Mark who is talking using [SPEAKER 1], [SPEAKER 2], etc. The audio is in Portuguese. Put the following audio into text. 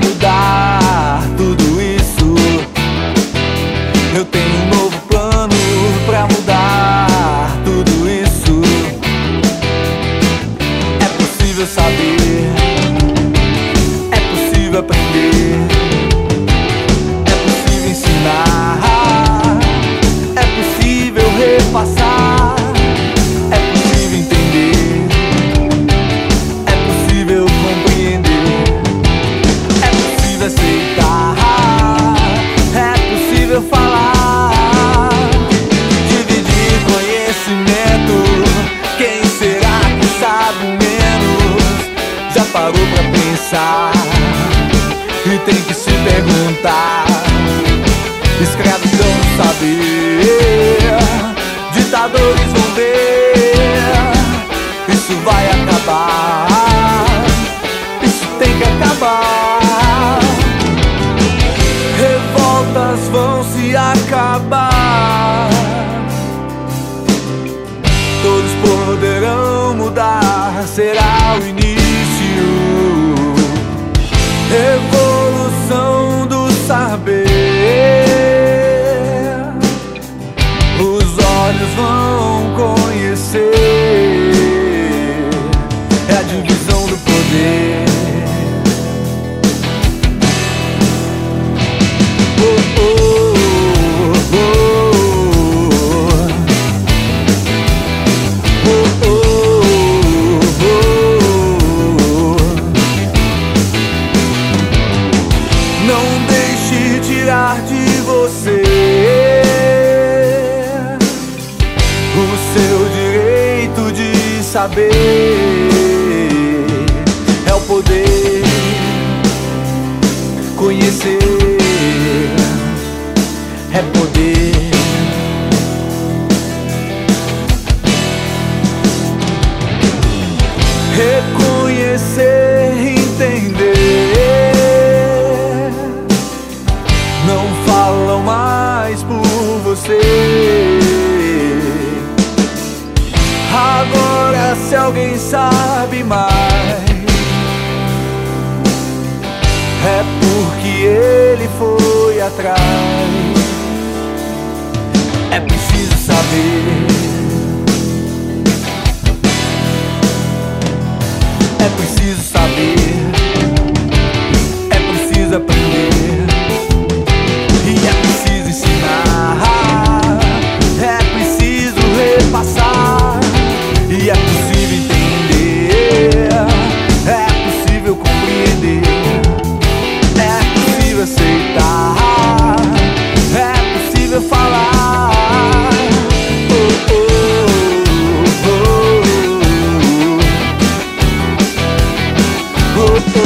[SPEAKER 1] mudar. já parou pra pensar E tem que se perguntar. Escravidão vão saber Ditadores vão ver Isso vai acabar. Isso tem que acabar. Revoltas vão se acabar. Todos poderão mudar. Será o início Revolução do saber. Tirar de você o seu direito de saber. É o poder conhecer, é poder. Alguém sabe mais, é porque ele foi atrás. É preciso saber. É preciso saber. くて